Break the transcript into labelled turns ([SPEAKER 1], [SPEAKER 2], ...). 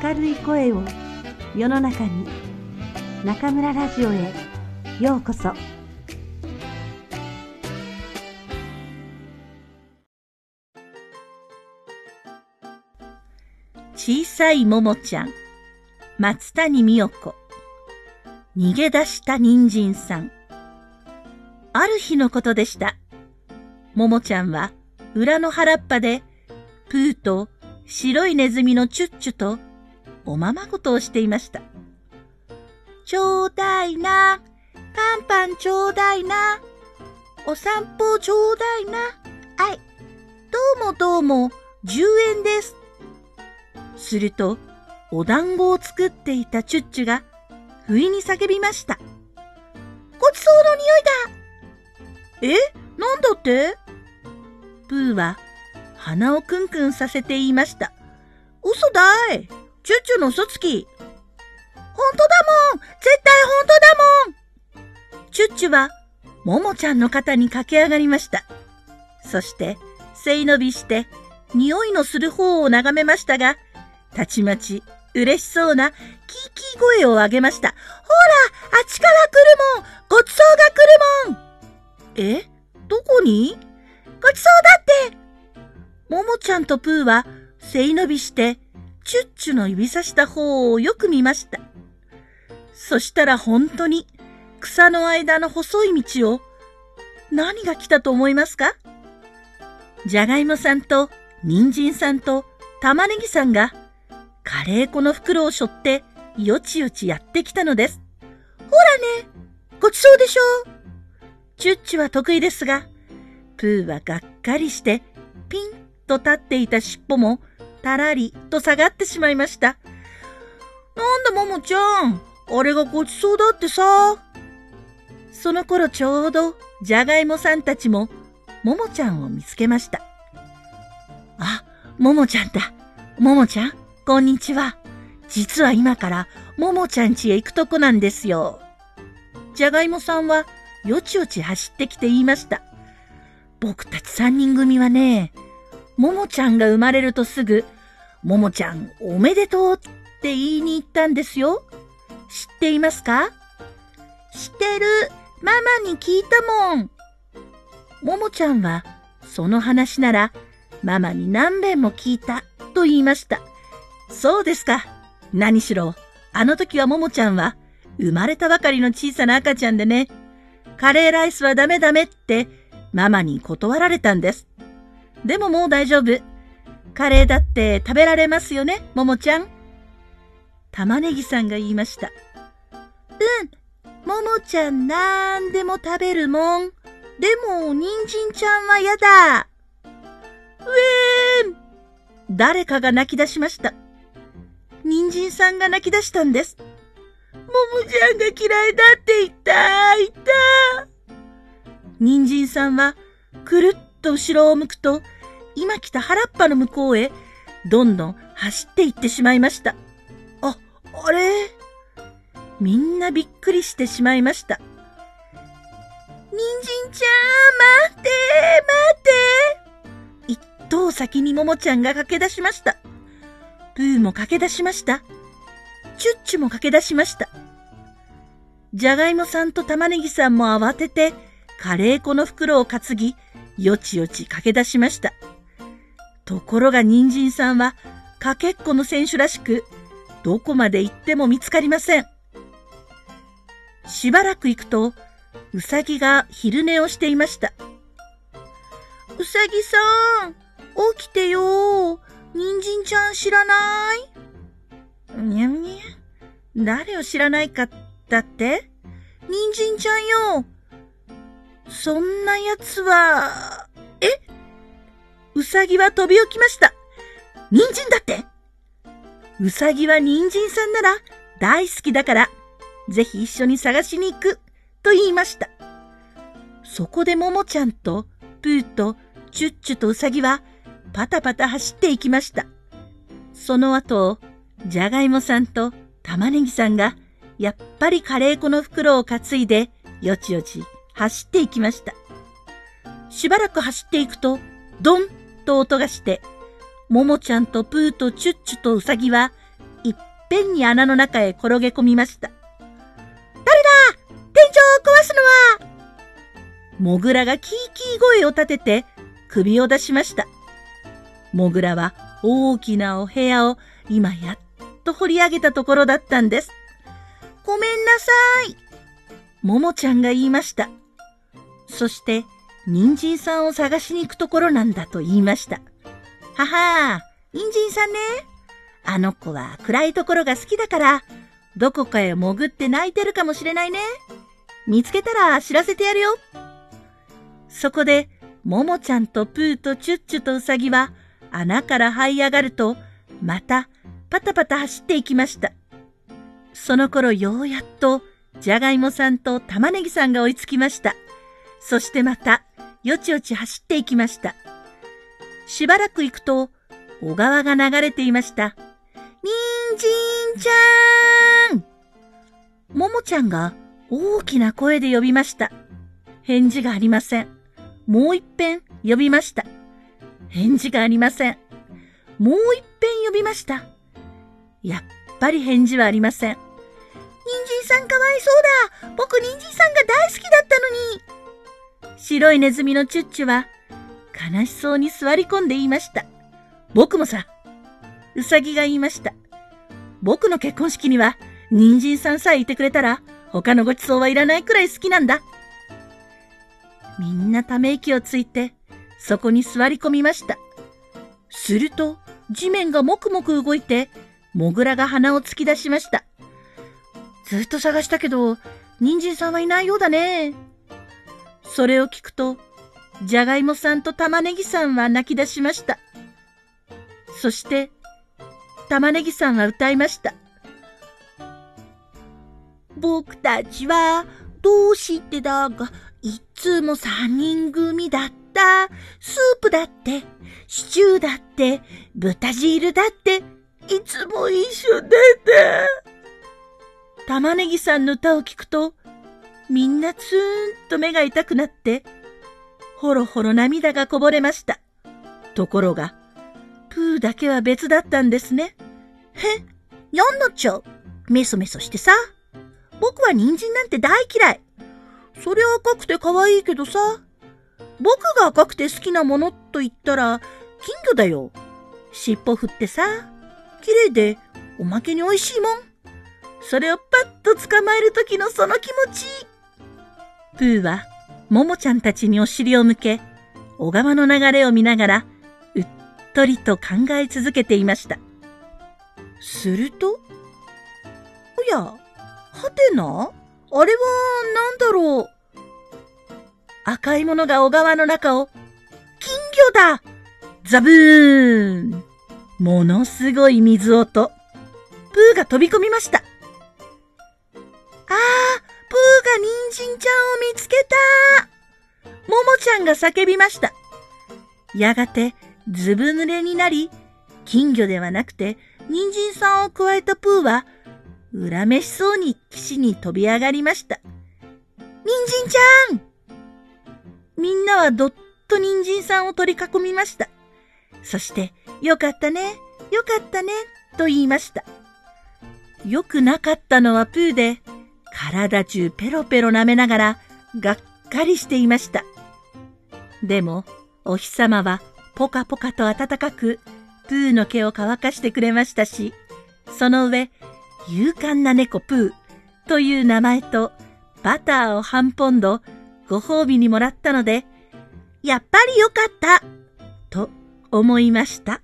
[SPEAKER 1] 明るい声を世の中に中村ラジオへようこそ。
[SPEAKER 2] 小さいももちゃん松谷美代子。逃げ出した人参さん。ある日のことでした。ももちゃんは裏の原っぱでプーと白いネズミのチュッチュとおままごとをしていました。ちょうだいな、パンパンちょうだいな、お散歩ちょうだいな、はい、どうもどうも、10円です。すると、お団子を作っていたチュッチュが、不意に叫びました。ごちそうの匂いだ。え？なんだって？プーは鼻をクンクンさせて言いました。嘘だい。チュッチュの嘘つき。本当だもん。絶対本当だもん。チュッチュは、ももちゃんの肩に駆け上がりました。そして、背伸びして、匂いのする方を眺めましたが、たちまち、嬉しそうな、キーキー声を上げました。ほら、あっちから来るもん。ごちそうが来るもん。え？どこに？ごちそうだって。ももちゃんとプーは、背伸びして、チュッチュの指さした方をよく見ました。そしたら本当に草の間の細い道を何が来たと思いますか？じゃがいもさんと人参さんと玉ねぎさんがカレー粉の袋を背負ってよちよちやってきたのです。ほらね、ごちそうでしょ？う。チュッチュは得意ですが、プーはがっかりしてピンと立っていた尻尾もたらりと下がってしまいました。なんだももちゃん、あれがごちそうだってさ。その頃ちょうど、じゃがいもさんたちも、ももちゃんを見つけました。あ、ももちゃんだ。ももちゃん、こんにちは。実は今から、ももちゃん家へ行くとこなんですよ。じゃがいもさんは、よちよち走ってきて言いました。僕たち三人組はね、ももちゃんが生まれるとすぐ、ももちゃんおめでとうって言いに行ったんですよ。知っていますか？知ってる。ママに聞いたもん。ももちゃんは、その話なら、ママに何遍も聞いたと言いました。そうですか。何しろ、あの時はももちゃんは、生まれたばかりの小さな赤ちゃんでね、カレーライスはダメダメって、ママに断られたんです。でももう大丈夫。カレーだって食べられますよね、ももちゃん。玉ねぎさんが言いました。うん、ももちゃんなんでも食べるもん。でも、人参ちゃんはやだ。うえーん誰かが泣き出しました。人参さんが泣き出したんです。ももちゃんが嫌いだって言った、言った。人参さんは、くるっと後ろを向くと、今来た原っぱの向こうへ、どんどん走って行ってしまいました。ああれ？みんなびっくりしてしまいました。人参ちゃん、待って待って一頭先にももちゃんが駆け出しました。プーも駆け出しました。チュッチュも駆け出しました。じゃがいもさんと玉ねぎさんも慌てて、カレー粉の袋を担ぎ、よちよち駆け出しました。ところが人参さんは、かけっこの選手らしく、どこまで行っても見つかりません。しばらく行くと、うさぎが昼寝をしていました。うさぎさん、起きてよ。人参ちゃん知らない？にゃんにゃん？誰を知らないかだって？人参ちゃんよ。そんな奴は、え？うさぎは飛び起きました。人参だって？うさぎは人参さんなら大好きだから、ぜひ一緒に探しに行く、と言いました。そこでももちゃんと、プーと、チュッチュとうさぎは、パタパタ走っていきました。その後、じゃがいもさんと玉ねぎさんが、やっぱりカレー粉の袋を担いで、よちよち走っていきました。しばらく走っていくと、ドンと音がして、ももちゃんとプーとチュッチュとウサギは、いっぺんに穴の中へ転げ込みました。誰だ？天井を壊すのはモグラがキーキー声を立てて首を出しました。モグラは大きなお部屋を今やっと掘り上げたところだったんです。ごめんなさい。ももちゃんが言いました。そして、人参さんを探しに行くところなんだと言いました。ははー人参さんね。あの子は暗いところが好きだから、どこかへ潜って泣いてるかもしれないね。見つけたら知らせてやるよ。そこで、ももちゃんとプーとチュッチュとウサギは穴から這い上がると、またパタパタ走っていきました。その頃ようやっと、じゃがいもさんと玉ねぎさんが追いつきました。そしてまた、よちよち走っていきました。しばらく行くと、小川が流れていました。にんじんちゃーんももちゃんが大きな声で呼びました。返事がありません。もう一遍呼びました。返事がありません。もう一遍呼びました。やっぱり返事はありません。人参さんかわいそうだ僕人参さんが大好きだったのに白いネズミのチュッチュは悲しそうに座り込んで言いました。僕もさ。うさぎが言いました。僕の結婚式には人参さんさえいてくれたら他のごちそうはいらないくらい好きなんだ。みんなため息をついてそこに座り込みました。すると地面がもくもく動いてモグラが鼻を突き出しました。ずっと探したけど、人参さんはいないようだね。それを聞くと、じゃがいもさんと玉ねぎさんは泣き出しました。そして、玉ねぎさんは歌いました。僕たちは、どうしてだが、いつも三人組だった。スープだって、シチューだって、豚汁だって、いつも一緒でて。玉ねぎさんの歌を聞くと、みんなツーンと目が痛くなって、ほろほろ涙がこぼれました。ところが、プーだけは別だったんですね。へ、やんなっちゃう？メソメソしてさ。僕は人参なんて大嫌い。そりゃ赤くて可愛いけどさ。僕が赤くて好きなものと言ったら、金魚だよ。尻尾振ってさ。綺麗で、おまけに美味しいもん。それをパッと捕まえる時のその気持ち。プーはももちゃんたちにお尻を向け、小川の流れを見ながら、うっとりと考え続けていました。すると、おや、はてな？あれは何だろう？赤いものが小川の中を、金魚だザブーンものすごい水音。プーが飛び込みました。ああ、プーが人参ちゃんを見つけたももちゃんが叫びました。やがて、ずぶ濡れになり、金魚ではなくて、人参さんを加えたプーは、恨めしそうに岸に飛び上がりました。人参ちゃんみんなはどっと人参さんを取り囲みました。そして、よかったね、よかったね、と言いました。よくなかったのはプーで、体中ペロペロ舐めながら、がっかりしていました。でも、お日様はポカポカと暖かく、プーの毛を乾かしてくれましたし、その上、勇敢な猫プーという名前と、バターを半ポンド、ご褒美にもらったので、やっぱりよかったと思いました。